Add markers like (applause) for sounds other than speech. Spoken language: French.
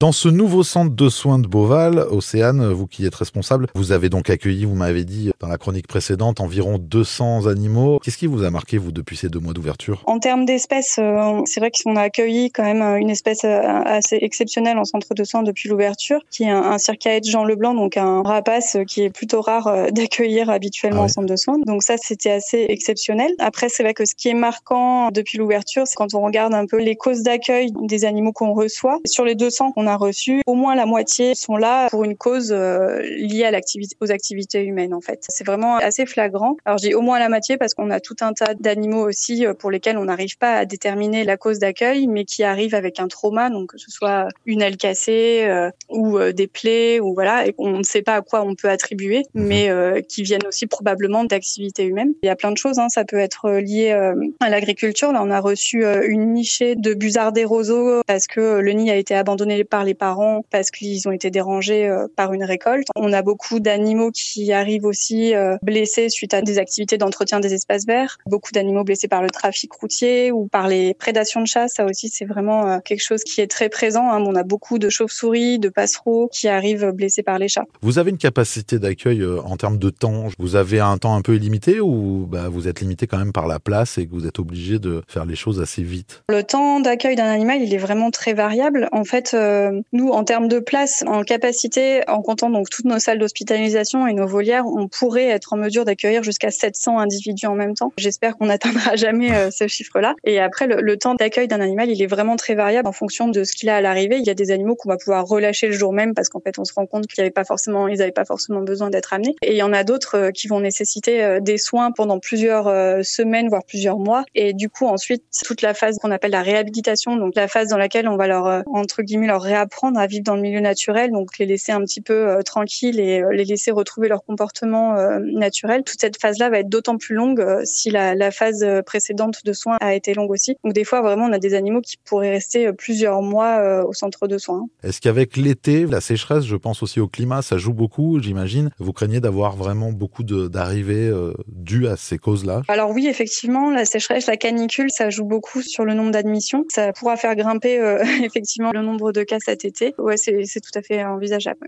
Dans ce nouveau centre de soins de Beauval, Océane, vous qui êtes responsable, vous avez donc accueilli, vous m'avez dit dans la chronique précédente, environ 200 animaux. Qu'est-ce qui vous a marqué, vous, depuis ces deux mois d'ouverture? En termes d'espèces, euh, c'est vrai qu'on a accueilli quand même une espèce euh, assez exceptionnelle en centre de soins depuis l'ouverture, qui est un, circaète Jean Leblanc, donc un rapace qui est plutôt rare euh, (laughs) d'accueillir habituellement ah en centre de soins. Donc ça, c'était assez exceptionnel. Après, c'est vrai que ce qui est marquant depuis l'ouverture, c'est quand on regarde un peu les causes d'accueil des animaux qu'on reçoit. Sur les 200 qu'on a reçus, au moins la moitié sont là pour une cause euh, liée à l'activité, aux activités humaines en fait. C'est vraiment assez flagrant. Alors j'ai au moins la moitié parce qu'on a tout un tas d'animaux aussi euh, pour lesquels on n'arrive pas à déterminer la cause d'accueil, mais qui arrivent avec un trauma, donc que ce soit une aile cassée euh, ou des plaies ou voilà, et on ne sait pas à quoi on peut attribuer, mhm. mais qui viennent aussi probablement d'activités humaines. Il y a plein de choses, hein. ça peut être lié à l'agriculture. Là, on a reçu une nichée de busards des roseaux parce que le nid a été abandonné par les parents parce qu'ils ont été dérangés euh, par une récolte. On a beaucoup d'animaux qui arrivent aussi euh, blessés suite à des activités d'entretien des espaces verts. Beaucoup d'animaux blessés par le trafic routier ou par les prédations de chasse. Ça aussi, c'est vraiment euh, quelque chose qui est très présent. Hein. On a beaucoup de chauves-souris, de passereaux qui arrivent blessés par les chats. Vous avez une capacité d'accueil en termes de temps? Vous avez un temps un peu illimité ou bah, vous êtes limité quand même par la place et que vous êtes obligé de faire les choses assez vite? Le temps d'accueil d'un animal, il est vraiment très variable. En fait, nous, en termes de place, en capacité, en comptant donc toutes nos salles d'hospitalisation et nos volières, on pourrait être en mesure d'accueillir jusqu'à 700 individus en même temps. J'espère qu'on n'atteindra (laughs) jamais euh, ce chiffre-là. Et après, le, temps d'accueil d'un animal, il est vraiment très variable en fonction de ce qu'il a à l'arrivée. Il y a des animaux qu'on va pouvoir relâcher le jour même parce qu'en fait, on se rend compte qu'ils n'avaient pas forcément, besoin d'être amenés. Et il y en a d'autres euh, qui vont nécessiter euh, des soins pendant plusieurs semaines, voire plusieurs mois. Et du coup, ensuite, toute la phase qu'on appelle la réhabilitation, donc la phase dans laquelle on va leur, entre guillemets, leur réapprendre à vivre dans le milieu naturel, donc les laisser un petit peu euh, tranquilles et euh, les laisser retrouver leur comportement euh, naturel. Toute cette phase-là va être d'autant plus longue si la, la, phase précédente de soins a été longue aussi. Donc des fois, vraiment, on a des animaux qui pourraient rester plusieurs mois au centre de soins. Est-ce qu'avec l'été, la sécheresse, je pense aussi au climat, ça joue beaucoup, j'imagine? Vous craignez d'avoir vraiment beaucoup d'arrivées dues à ces causes-là? Alors oui, effectivement, la sécheresse, la canicule, ça joue beaucoup sur le nombre d'admissions. Ça pourra faire grimper (laughs) effectivement le nombre de cas Ouais, c'est tout à fait envisageable.